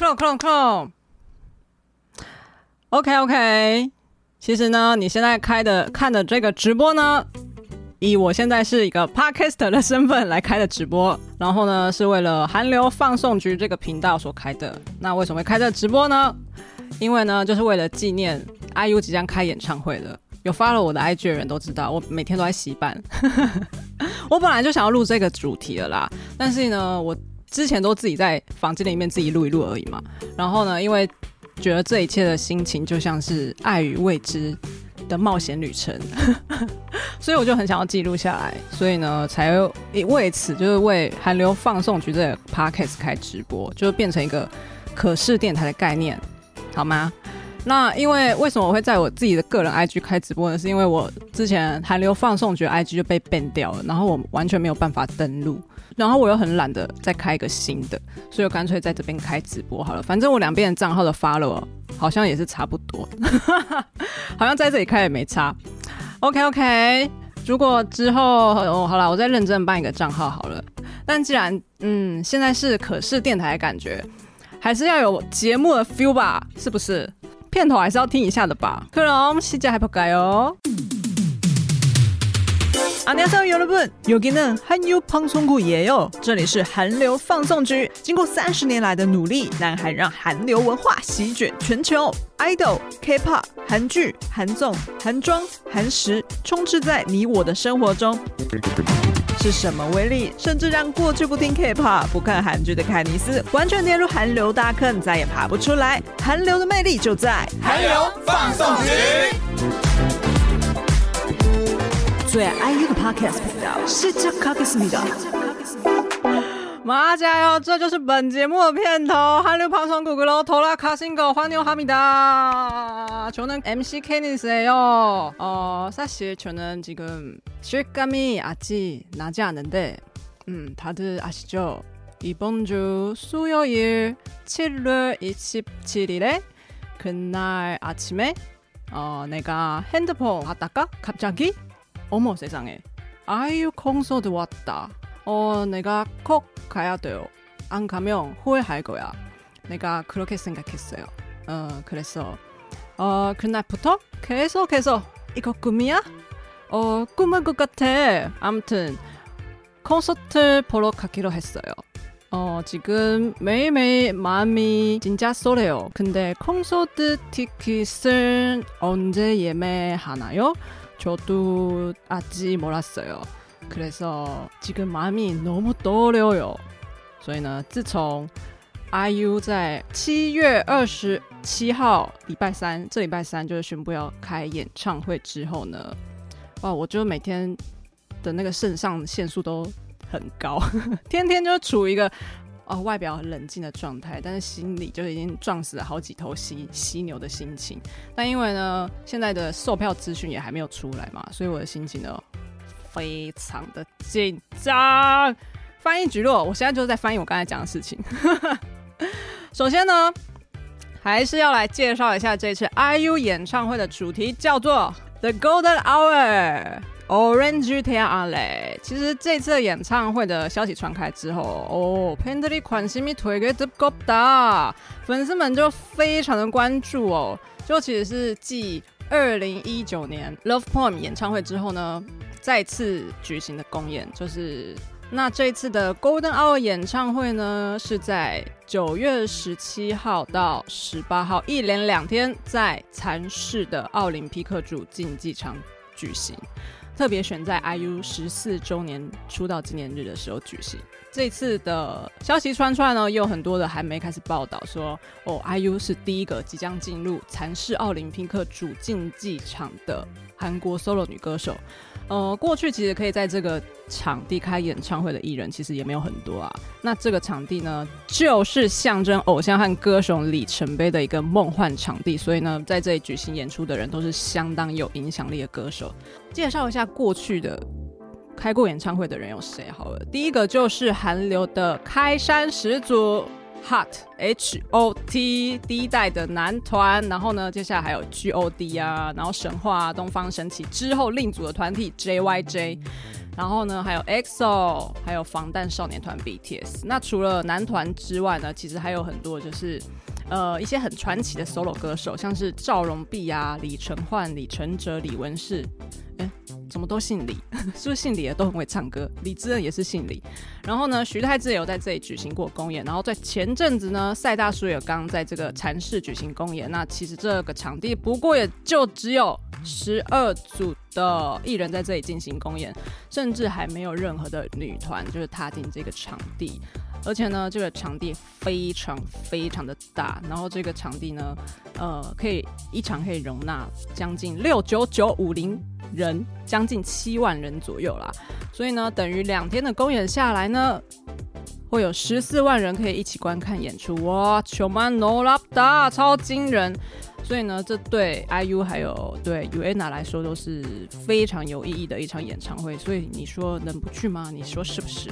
Clone Clone Clone。OK OK，其实呢，你现在开的看的这个直播呢，以我现在是一个 Podcaster 的身份来开的直播，然后呢，是为了韩流放送局这个频道所开的。那为什么会开这直播呢？因为呢，就是为了纪念 IU 即将开演唱会了。有 follow 我的 IG 的人都知道，我每天都在洗版。我本来就想要录这个主题了啦，但是呢，我。之前都自己在房间里面自己录一录而已嘛，然后呢，因为觉得这一切的心情就像是爱与未知的冒险旅程，所以我就很想要记录下来，所以呢，才为此就是为韩流放送局这个 podcast 开直播，就变成一个可视电台的概念，好吗？那因为为什么我会在我自己的个人 IG 开直播呢？是因为我之前韩流放送局 IG 就被 ban 掉了，然后我完全没有办法登录。然后我又很懒得再开一个新的，所以我干脆在这边开直播好了。反正我两边的账号的 follow 好像也是差不多，好像在这里开也没差。OK OK，如果之后哦好了，我再认真办一个账号好了。但既然嗯现在是可视电台的感觉，还是要有节目的 feel 吧？是不是？片头还是要听一下的吧。克隆西加还不改哦。 안녕하세요여러분여기는한유방송국이에요这里是韩流放送局。经过三十年来的努力，南韩让韩流文化席卷全球，idol、K-pop、韩剧、韩综、韩妆、韩食，充斥在你我的生活中。是什么威力，甚至让过去不听 K-pop、不看韩剧的凯尼斯，完全跌入韩流大坑，再也爬不出来？韩流的魅力就在韩流放送局。 最爱 IU 的 Podcast 频道，시작하겠습니다。马加油！这就是本节目的片头。韩流放送局喽，拖拉卡辛狗，欢迎哈密达。저는 MC 케니스예요。哦，사실저는지금실감이아직나지않는데음다들아시죠이번주수요일7월27일에그날아침에어내가핸드폰하다가갑자기 어머 세상에 아이유 콘서트 왔다. 어, 내가 꼭 가야 돼요. 안 가면 후회할 거야. 내가 그렇게 생각했어요. 어, 그래서 어, 그날부터 계속해서 이거 꿈이야? 어, 꿈인 것 같아. 아무튼 콘서트 보러 가기로 했어요. 어, 지금 매일매일 마음이 진짜 쏠해요. 근데 콘서트 티켓은 언제 예매하나요? 저도 아직 몰랐어요. 그래서 지금 마음이 너무 떨려요. 所以呢，自从 IU 在七月二十七号礼拜三，这礼拜三就是宣布要开演唱会之后呢，哇，我就每天的那个肾上腺素都很高，天天就处于一个。 哦，外表很冷静的状态，但是心里就已经撞死了好几头犀犀牛的心情。但因为呢，现在的售票资讯也还没有出来嘛，所以我的心情呢非常的紧张。翻译蒟蒻，我现在就是在翻译我刚才讲的事情。首先呢，还是要来介绍一下这次 IU 演唱会的主题，叫做 The Golden Hour。Orange t e a r 其实这次演唱会的消息传开之后，哦，Pandry 款新米推给 The g o b 粉丝们就非常的关注哦。就其实是继二零一九年 Love Poem 演唱会之后呢，再次举行的公演，就是那这次的 Golden Hour 演唱会呢，是在九月十七号到十八号，一连两天在蚕室的奥林匹克主竞技场举行。特别选在 IU 十四周年出道纪念日的时候举行。这次的消息传出来呢，也有很多的还没开始报道说，哦，IU 是第一个即将进入蚕室奥林匹克主竞技场的韩国 solo 女歌手。呃，过去其实可以在这个场地开演唱会的艺人其实也没有很多啊。那这个场地呢，就是象征偶像和歌手里程碑的一个梦幻场地。所以呢，在这里举行演出的人都是相当有影响力的歌手。介绍一下过去的开过演唱会的人有谁好了。第一个就是韩流的开山始祖。Hot H O T 第一代的男团，然后呢，接下来还有 G O D 啊，然后神话、啊、东方神起之后另组的团体 J Y J。然后呢，还有 EXO，还有防弹少年团 BTS。那除了男团之外呢，其实还有很多就是。呃，一些很传奇的 solo 歌手，像是赵荣弼啊、李承焕、李承哲、李文世，哎，怎么都姓李？是不是姓李的都很会唱歌？李智恩也是姓李。然后呢，徐太志也有在这里举行过公演。然后在前阵子呢，赛大叔也刚在这个禅室举行公演。那其实这个场地不过也就只有十二组的艺人在这里进行公演，甚至还没有任何的女团就是踏进这个场地。而且呢，这个场地非常非常的大，然后这个场地呢，呃，可以一场可以容纳将近六九九五零人，将近七万人左右啦。所以呢，等于两天的公演下来呢，会有十四万人可以一起观看演出。哇，球曼诺拉达超惊人！所以呢，这对 IU 还有对 UNA 来说都是非常有意义的一场演唱会。所以你说能不去吗？你说是不是？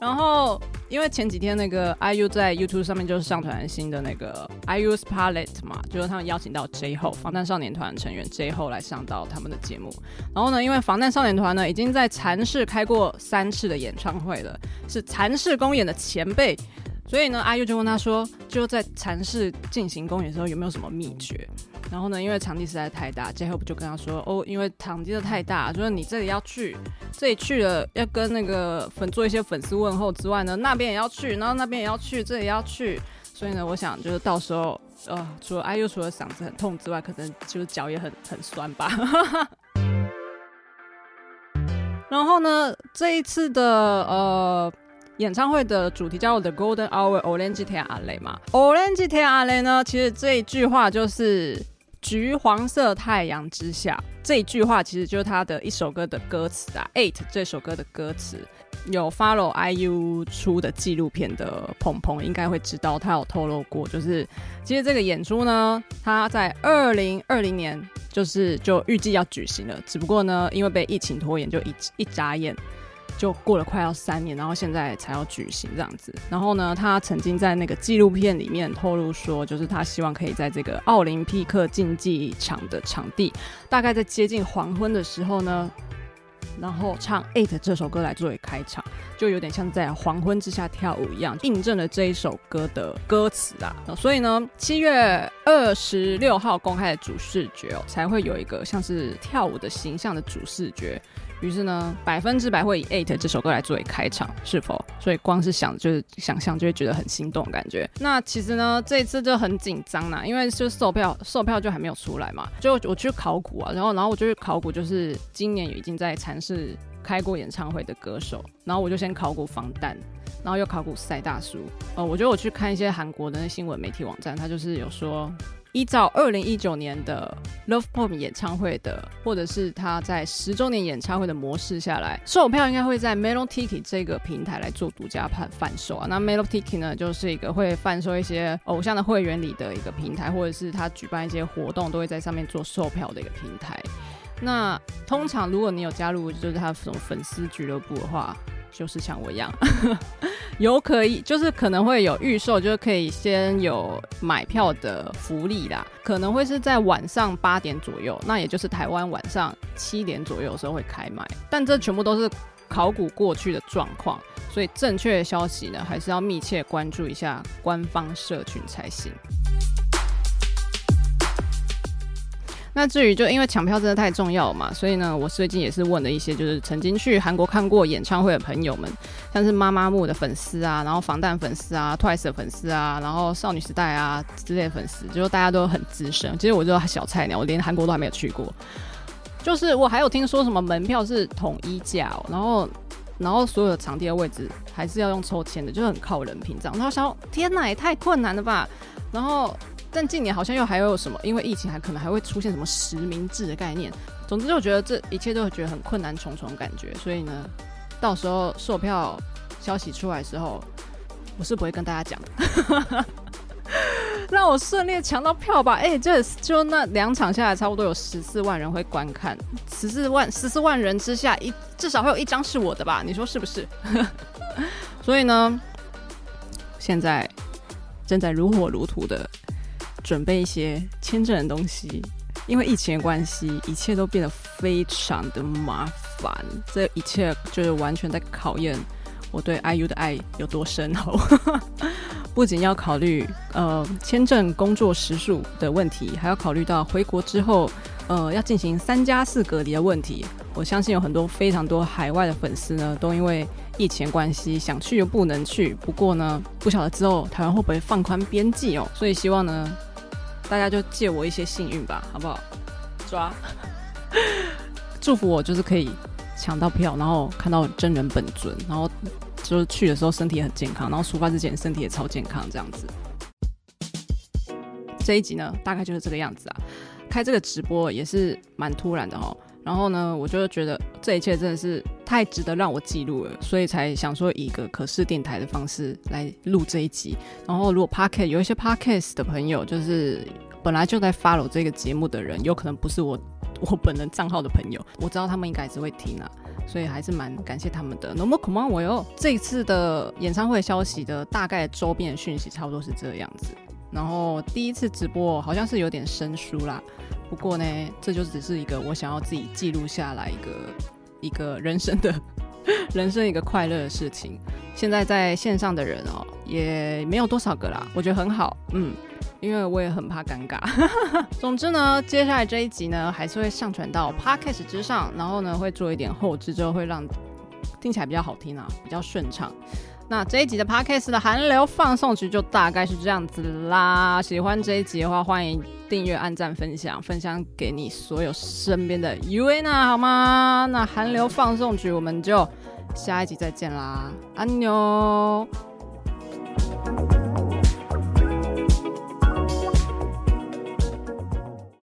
然后，因为前几天那个 IU 在 YouTube 上面就是上传新的那个 IU's Palette 嘛，就是他们邀请到 J Ho 防弹少年团成员 J Ho 来上到他们的节目。然后呢，因为防弹少年团呢已经在蚕室开过三次的演唱会了，是蚕室公演的前辈。所以呢阿 U 就问他说，就在蚕室进行公演的时候有没有什么秘诀？然后呢，因为场地实在太大，J-Hope 就跟他说，哦，因为场地的太大，就是你这里要去，这里去了要跟那个粉做一些粉丝问候之外呢，那边也要去，然后那边也要去，这里要去。所以呢，我想就是到时候，呃，除了阿 U 除了嗓子很痛之外，可能就是脚也很很酸吧。然后呢，这一次的呃。演唱会的主题叫 The Golden Hour Orange Tea Alley 嘛 Orange Tea Alley 呢，其实这一句话就是橘黄色太阳之下，这一句话其实就是他的一首歌的歌词啊，Eight 这首歌的歌词，有 follow IU 出的纪录片的鹏鹏应该会知道，他有透露过，就是其实这个演出呢，他在二零二零年就是就预计要举行了，只不过呢，因为被疫情拖延，就一一眨眼。就过了快要三年，然后现在才要举行这样子。然后呢，他曾经在那个纪录片里面透露说，就是他希望可以在这个奥林匹克竞技场的场地，大概在接近黄昏的时候呢，然后唱《Eight》这首歌来作为开场，就有点像在黄昏之下跳舞一样，印证了这一首歌的歌词啊。所以呢，七月二十六号公开的主视觉哦，才会有一个像是跳舞的形象的主视觉。于是呢，百分之百会以《Eight》这首歌来作为开场，是否？所以光是想就是想象就会觉得很心动感觉。那其实呢，这一次就很紧张呐，因为就售票，售票就还没有出来嘛。就我去考古啊，然后然后我就去考古，就是今年已经在尝试开过演唱会的歌手。然后我就先考古防弹，然后又考古赛大叔。呃，我觉得我去看一些韩国的那新闻媒体网站，他就是有说。依照二零一九年的 Love Pop 演唱会的，或者是他在十周年演唱会的模式下来，售票应该会在 Melotiki 这个平台来做独家贩贩售啊。那 Melotiki 呢，就是一个会贩售一些偶像的会员里的一个平台，或者是他举办一些活动都会在上面做售票的一个平台。那通常如果你有加入就是他这种粉丝俱乐部的话，就是像我一样，有可以，就是可能会有预售，就是可以先有买票的福利啦。可能会是在晚上八点左右，那也就是台湾晚上七点左右的时候会开卖。但这全部都是考古过去的状况，所以正确的消息呢，还是要密切关注一下官方社群才行。那至于就因为抢票真的太重要嘛，所以呢，我最近也是问了一些就是曾经去韩国看过演唱会的朋友们，像是妈妈木的粉丝啊，然后防弹粉丝啊，Twice 的粉丝啊，然后少女时代啊之类的粉丝，就说大家都很资深。其实我就小菜鸟，我连韩国都还没有去过。就是我还有听说什么门票是统一价喔，然后然后所有的场地的位置还是要用抽签的，就很靠人品这样。然后想，天哪，也太困难了吧，然后。但近年好像又还有什么？因为疫情还可能还会出现什么实名制的概念。总之，就觉得这一切都会觉得很困难重重感觉。所以呢，到时候售票消息出来之后，我是不会跟大家讲的。让我顺利抢到票吧！哎、这就那两场下来，差不多有十四万人会观看。十四万十四万人之下，一至少会有一张是我的吧？你说是不是？所以呢，现在正在如火如荼的。准备一些签证的东西，因为疫情的关系，一切都变得非常的麻烦。这一切就是完全在考验我对 IU 的爱有多深厚。不仅要考虑呃签证、工作时数的问题，还要考虑到回国之后呃要进行三加四隔离的问题。我相信有很多非常多海外的粉丝呢，都因为疫情关系想去又不能去。不过呢，不晓得之后台湾会不会放宽边际哦。所以希望呢，大家就借我一些幸运吧，好不好？抓，祝福我就是可以抢到票，然后看到真人本尊，然后就是去的时候身体很健康，然后出发之前身体也超健康，这样子。这一集呢，大概就是这个样子啊。开这个直播也是蛮突然的哦。然后呢，我就觉得这一切真的是太值得让我记录了，所以才想说以一个可视电台的方式来录这一集。然后，如果 Podcast 有一些 Podcast 的朋友，就是本来就在 follow 这个节目的人，有可能不是我我本人账号的朋友，我知道他们应该只会听啊，所以还是蛮感谢他们的。那么恐怕我哟，这一次的演唱会消息的大概周边讯息差不多是这样子。然后第一次直播好像是有点生疏啦。不过呢，这就只是一个我想要自己记录下来一个一个人生的 人生一个快乐的事情。现在在线上的人哦，也没有多少个啦，我觉得很好，嗯，因为我也很怕尴尬。总之呢，接下来这一集呢，还是会上传到 Podcast 之上，然后呢，会做一点后置，之后会让听起来比较好听啊，比较顺畅。那这一集的 Podcast 的韩流放送曲就大概是这样子啦。喜欢这一集的话，欢迎订阅、按赞、分享，分享给你所有身边的 UANA 好吗？那韩流放送曲我们就下一集再见啦，安妞。